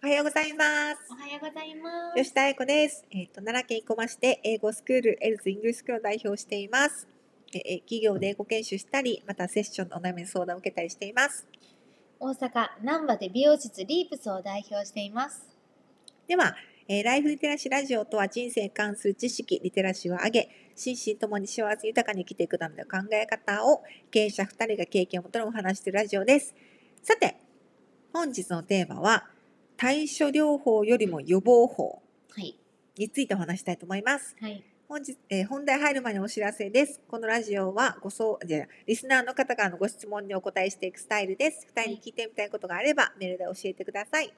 おはようございます。おはようございます。吉田愛子です。えっ、と、奈良県生駒市で英語スクール、エルズイングリスクールを代表しています。えー企業で英語研修したり、またセッションのお悩み相談を受けたりしています。大阪難波で美容室リープスを代表しています。では、えーライフリテラシーラジオとは人生に関する知識、リテラシーを上げ、心身ともに幸せ豊かに生きていくための考え方を経営者2人が経験をもとにお話しているラジオです。さて、本日のテーマは、対処療法よりも予防法はい。についてお話したいと思います。はい。本日、えー本題入る前にお知らせです。このラジオはご相じゃあリスナーの方からのご質問にお答えしていくスタイルです。二人に聞いてみたいことがあれば、メールで教えてください。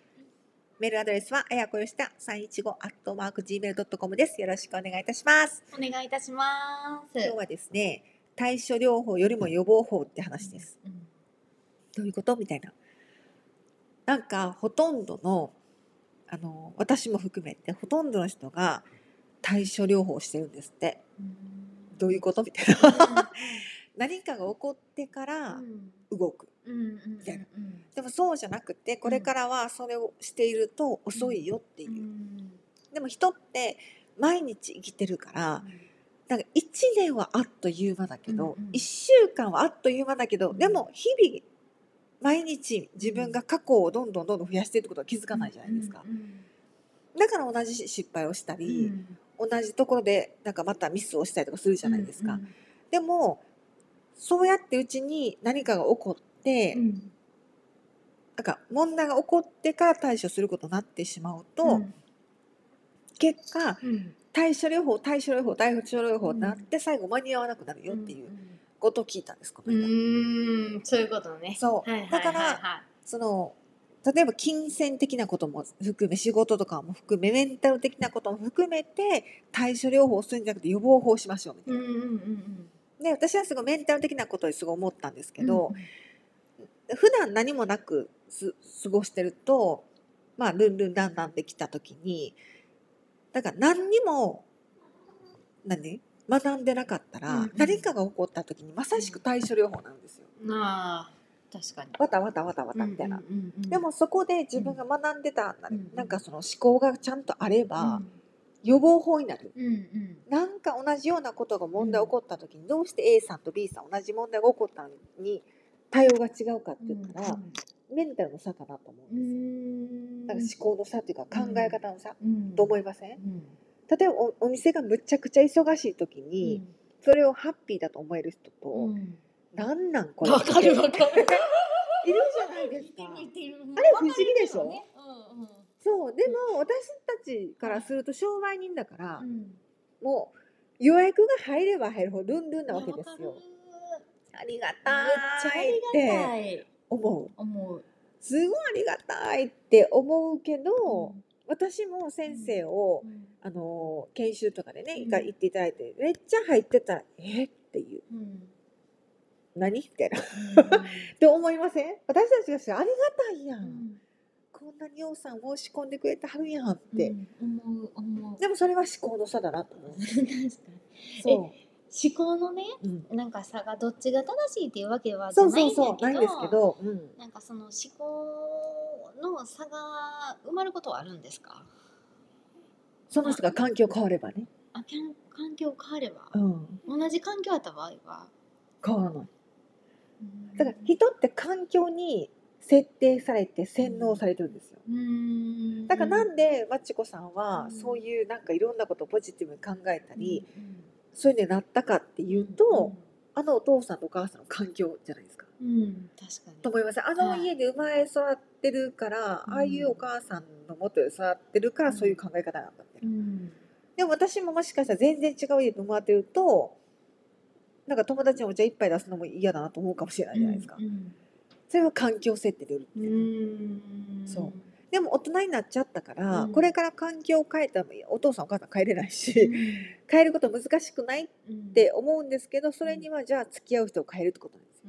メールアドレスは、あやこよした315アットマーク gmail.com です。よろしくお願いいたします。お願いいたします。今日はですね、対処療法よりも予防法って話です。うん。どういうこと？みたいな。なんか、ほとんどの、あの、私も含めて、ほとんどの人が対処療法をしてるんですって。どういうことみたいな。何かが起こってから動く。みたいなでもそうじゃなくて、これからはそれをしていると遅いよっていうう。んでも人って毎日生きてるから、なんか1年はあっという間だけど、うんうん1週間はあっという間だけど、うんでも日々、毎日自分が過去をどんどんどんどん増やしていくことは気づかないじゃないですか。うんだから同じ失敗をしたうん。り、同じところでなんかまたミスをしたりとかするじゃないですか。でもそうやってうちに何かが起こって、うんうんなんか問題が起こってから対処することになってしまうと、うん。結果うん。対処療法対処療法対処療法になって最後間に合わなくなるよっていうことを聞いたんですこうの間。んうんそういうことね。そう。はいはいだからその例えば金銭的なことも含め仕事とかも含めメンタル的なことも含めて対処療法をするんじゃなくて予防法をしましょうみたいな。うんうんうんうん。で私はすごいメンタル的なことですごい思ったんですけうんど、普段何もなくす過ごしてるとまあルンルンランランできた時にだから何にも何？学んでなかったら、うんうん。何かが起こった時にまさしく対処療法なんですよ。ああ確かに。わたわたわたわたみたいな。うんうんうんでもそこで自分が学んでた、うんなんかその思考がちゃんとあれば、うん。予防法になる。うんうん。なんか同じようなことが問題起こった時にどうして A さんと B さん同じ問題が起こったのに対応が違うかって言ったら、メンタルの差かなと思ううんんですよ。なんか思考の差っていうか考え方の差、うん。と思いません？うん例えばおお店がむちゃくちゃ忙しい時に、それをハッピーだと思える人と、うんなんなんこれ？わかるわかる。いるじゃないですか。あれ不思議でしょ？ねうんうんそうでも私たちからすると商売人だから、うんもう予約が入れば入るほどルンルンなわけですよ。ありがたちゃあいって。思う。思う。すごいありがたいって思うけど、私も先生を、うん。あの研修とかでね、うん。一回行っていただいてめっちゃ入ってたらえっていう。うん。何？みたいな。って思いません？私たちがしありがたいやん、うん。こんなにようさん申し込んでくれてはるやんって、うん。思う思う。でもそれは思考の差だなと思う。確かに。そ思考のねう、うん、なんか差がどっちが正しいっていうわけはじゃそうないんだけどそうそうないんですけど、う。ん、なんかその思考の差が埋まることはあるんですか？その人が環境変わればね、あ環境変われば。うん、同じ環境あった場合は？変わらない。だから人って環境に設定されて洗脳されてるんですよ。うん。だからなんでまちこさんはうん。そういうなんかいろんなことをポジティブに考えたり、うんそういうのになったかっていうと、あのお父さんとお母さんの環境じゃないですか。うん、うん、確かに。と思いますあのはい。家で生まれ育ってるから、うん。ああいうお母さんのもとで育ってるからうん。そういう考え方なんだって、うん。でも私ももしかしたら全然違う家で生まれてるとなんか友達にお茶一杯出すのも嫌だなと思うかもしれないじゃないですか、うんそれは環境設定で売るってう。いう、ん。そうでも大人になっちゃったから、うん。これから環境を変えたらお父さんお母さん変えれないし、うん。変えること難しくないっうん。て思うんですけどそれにはじゃあ付き合う人を変えるってことなんです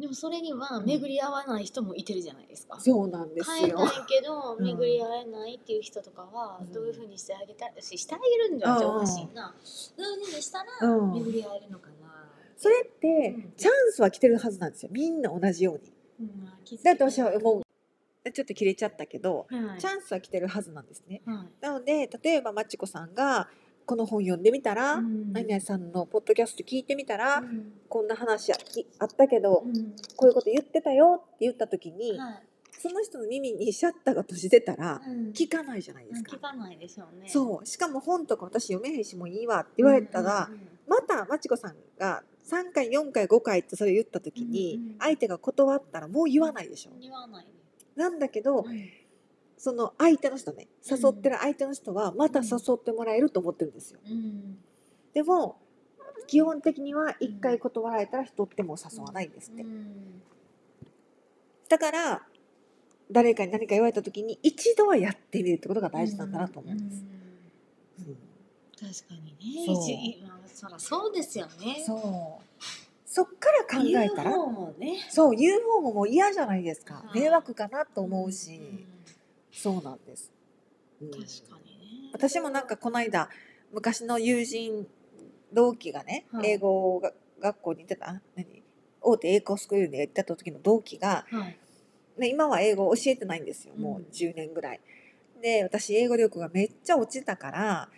でもそれには巡り合わない人もいてるじゃないですか。そうなんですよ。変えたいけどうん。巡り合えないっていう人とかはうん。どういうふうにしてあげたいししてあげるんじゃうんおかしいな。どういうふうにしたらうん。巡り合えるのかな。それってうん。チャンスは来てるはずなんですよ。みんな同じように。だって私は思う。ちょっと切れちゃったけど、はい。チャンスは来てるはずなんですね。はい。なので例えばまちこさんがこの本読んでみたら、うん。何々さんのポッドキャスト聞いてみたら、うん。こんな話あったけど、うん。こういうこと言ってたよって言った時に、はい。その人の耳にシャッターが閉じてたら、うん。聞かないじゃないですか。聞かないでしょうね。そう。しかも本とか私読めへんしもういいわって言われたら、うんうんうんまたまちこさんが3回4回5回ってそれ言った時に、相手が断ったらもう言わないでしょ。言わないねなんだけど、うんその相手の人ね誘ってる相手の人はまた誘ってもらえると思ってるんですよ。うんでも基本的には1回断られたら人ってもう誘わないんですって。うんだから誰かに何か言われた時に一度はやってみるってことが大事なんだなと思うんです。うん確かにね。そう。一まあそらそうですよね。そう。そっから考えたら言う方もね。そう言う方ももう嫌じゃないですか。はい。迷惑かなと思うし、んそうなんです、うん。確かにね。私もなんかこの間昔の友人同期がね、はい。英語が学校に行ってた何？大手英語スクールで行ってた時の同期が、はい。ね、今は英語を教えてないんですよ。もうん。う10年ぐらい。で私英語力がめっちゃ落ちたから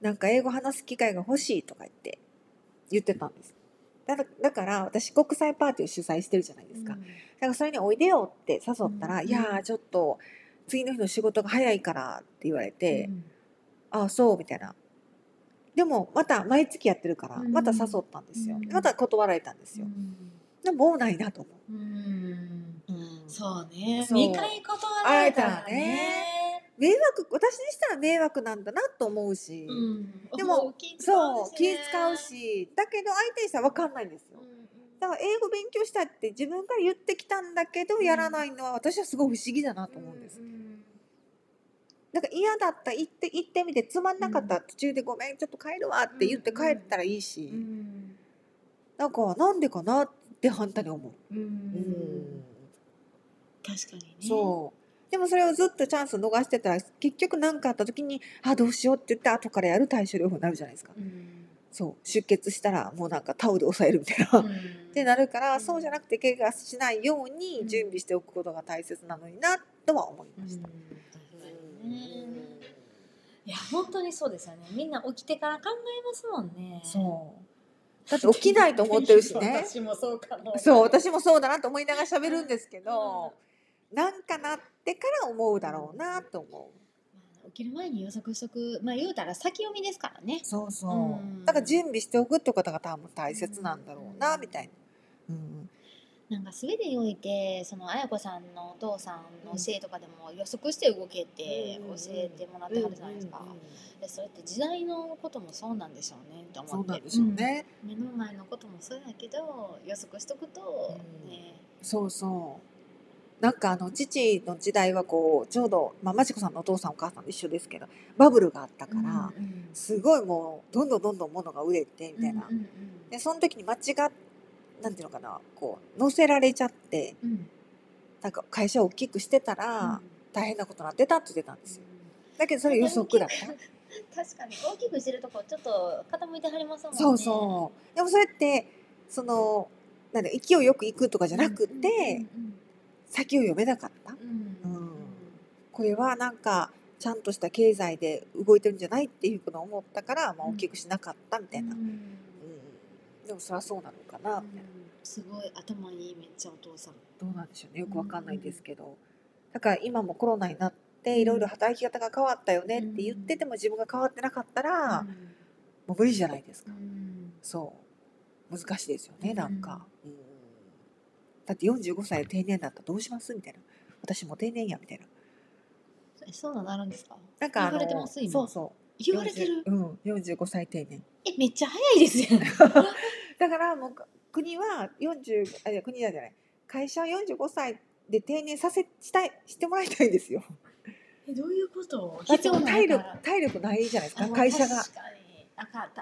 なんか英語話す機会が欲しいとか言って言ってたんです。だだから私国際パーティーを主催してるじゃないですか。だからそれにおいでよって誘ったら、うんいやーちょっと次の日の仕事が早いからって言われて、うんああそうみたいな。でもまた毎月やってるからうんまた誘ったんですよ。うんまた断られたんですよ。でももうないなと思うんう。うんそうねそう二回断られたら会えね迷惑私にしたら迷惑なんだなと思うし、うん。でもそう気使うし。だけど相手にしたら分かんないんですよ。うんうん。だから英語勉強したって自分から言ってきたんだけどうん。やらないのは私はすごい不思議だなと思うんです、だから嫌だった行って行ってみてつまんなかったら途中でごめんちょっと帰るわって言って帰ったらいいし、うん。なんかなんでかなって反対に思う、うん。うん。確かにね。そうでもそれをずっとチャンスを逃してたら結局何かあった時にあどうしようって言って後からやる対処療法になるじゃないですか。うん。そう。出血したらもうなんかタオルで押さえるみたいな、うん。ってなるから、うん。そうじゃなくて怪我しないように準備しておくことが大切なのになとは思いました。いや本当にそうですよね。みんな起きてから考えますもんね。そう。だって起きないと思ってるしね。私もそうかも。そう私もそうだなと思いながら喋るんですけど、なんかなってから思うだろうなと思う。まあ起きる前に予測しとく。まあ言うたら先読みですからね。そうそう、うん。だから準備しておくってことが多分大切なんだろうな、うんみたいな。うん、なんか全てにおいてその綾子さんのお父さんの教えとかでも予測して動けって教えてもらってはるじゃないですか、でそれって時代のこともそうなんでしょうねと思って。そうなんでしょうね。うん。目の前のこともそうやけど予測しとくと、うん。ね。そうそう。なんかあの父の時代はこうちょうどまあまちこさんのお父さんお母さんと一緒ですけどバブルがあったから、すごいもうどんどんどんどん物が売れてみたいな。でその時に間違っなんていうのかなこう乗せられちゃってうんうんなんか会社を大きくしてたら大変なことになってたって言ってたんですよ。だけどそれ予測だった。確かに大きくしてるとこちょっと傾いてはりますもんねそうそう。でもそれってそのなんだ勢いよく行くとかじゃなくて、うん先を読めなかった。うん。うん。これはなんかちゃんとした経済で動いてるんじゃないっていうのを思ったから、まあ、うん。大きくしなかったみたいな、ううん。んでもそりゃそうなのかなみたいな、すごい頭いいめっちゃお父さん。どうなんでしょうね。よくわかんないんですけど、だから今もコロナになっていろいろ働き方が変わったよねって言ってても自分が変わってなかったら、もう無理じゃないですか、うん。そう。難しいですよねなんか、うん。うんだって45歳で定年だったらどうします？みたいな私も定年やみたいな。えそうなのあるんですか？なんかあの言われてます今そうそう。言われてる？40うん45歳定年。えめっちゃ早いですよ。ね だからもう国は40あいや国じゃない。会社は45歳で定年させしたいしてもらいたいんですよ。えどういうこと？だってもう体力体力ないじゃないですかあ会社が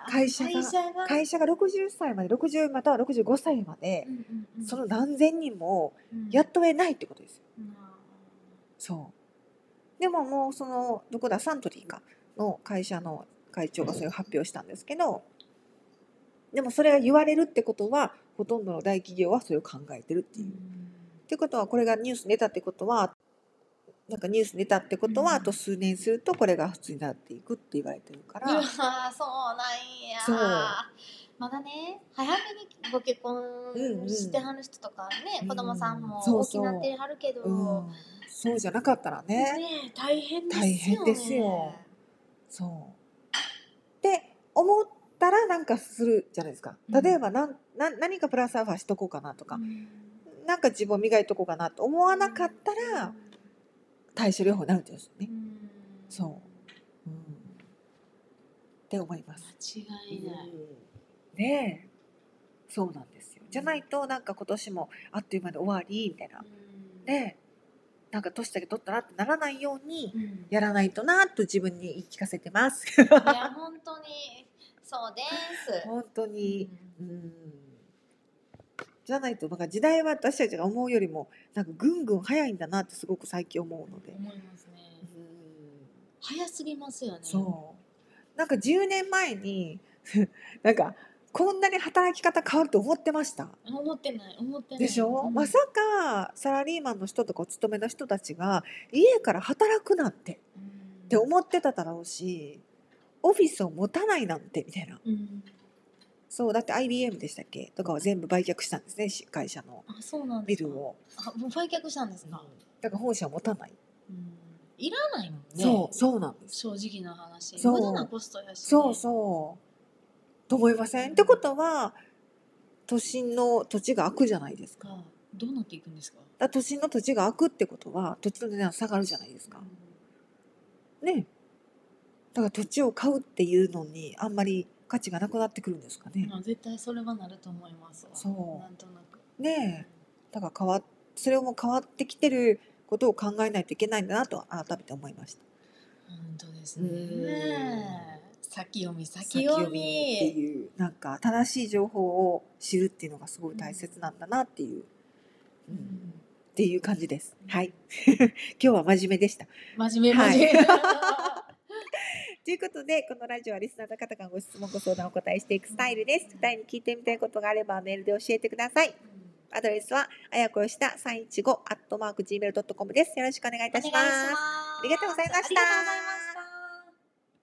会社が会社が。会社が60歳まで60または65歳までその何千人もうん。雇えないってことですよ。うん。そう。でももうそのどこだサントリーかの会社の会長がそれを発表したんですけどでもそれが言われるってことはほとんどの大企業はそれを考えてるっていう。ってことはこれがニュースに出たってことはなんかニュースに出たってことは、うん。あと数年するとこれが普通になっていくって言われてるから、うわーそうなんや。そう。まだね早めにご結婚うんうんしてはる人とかね、うん子供さんも大きなってはるけど、うん、そうじゃなかったらね。ね大変ですよね。大変ですよ。そう。って思ったらなんかするじゃないですか。うん。例えばなんな何かプラスアルファしとこうかなとか、うん。なんか自分を磨いとこうかなと思わなかったら対処療法になるんですよね。う、ん。そう、うん、って思います。間違いない、ねえ。そうなんですよ。じゃないとなんか今年もあっという間で終わりみたいな。うん。でなんか年だけ取ったなってならないようにうん。やらないとなと自分に言い聞かせてます。いや本当に。そうです。本当に。ううんじゃないとなんか時代は私たちが思うよりもなんかぐんぐん早いんだなってすごく最近思うので、思いますね。うん早すぎますよね。そうなんか10年前に なんかこんなに働き方変わると思ってました？思ってない思ってない。でしょ、うんまさかサラリーマンの人とかお勤めの人たちが家から働くなんてうんって思ってただろうしオフィスを持たないなんてみたいなうん。そうだって IBM でしたっけ？とかは全部売却したんですねし会社の。あそうなんですか？ビルを。あもう売却したんですか？だから本社を持たない、うん。いらないもんね。そうそうなんです。正直な話。そう。無駄なコストやし、ね。そうそう。と思いません、ってことは都心の土地が空くじゃないですか。だかかどうなっていくんですか？ら都心の土地が空くってことは土地の値段下がるじゃないですか。ね。だから土地を買うっていうのにあんまり価値がなくなってくるんですかね、まあ絶対それはなると思いますわ。そうなんとなく。ねえだから変わっそれも変わってきてることを考えないといけないんだなと改めて思いました本当ですうんね。先読み先先読読みってみ。いうなんか正しい情報を知るっていうのがすごい大切なんだなっていう、ううんんっていう感じです。はい。今日は真面目でした。真面目真面目。ということで、このラジオはリスナーの方からご質問、ご相談をお答えしていくスタイルです。二人に聞いてみたいことがあればメールで教えてください。アドレスは、あやこよした315アットマーク Gmail.com です。よろしくお願いいたしますありがとうございました